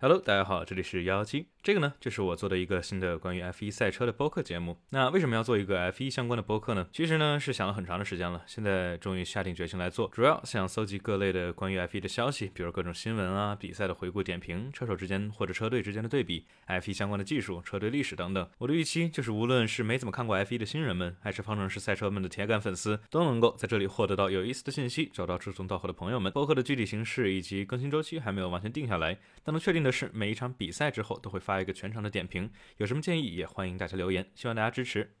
Hello，大家好，这里是幺幺七。这个呢，就是我做的一个新的关于 F1 赛车的播客节目。那为什么要做一个 F1 相关的播客呢？其实呢，是想了很长的时间了，现在终于下定决心来做。主要想搜集各类的关于 F1 的消息，比如各种新闻啊、比赛的回顾点评、车手之间或者车队之间的对比、F1 相关的技术、车队历史等等。我的预期就是，无论是没怎么看过 F1 的新人们，还是方程式赛车们的铁杆粉丝，都能够在这里获得到有意思的信息，找到志同道合的朋友们。播客的具体形式以及更新周期还没有完全定下来，但能确定的是，每一场比赛之后都会发一个全场的点评，有什么建议也欢迎大家留言，希望大家支持。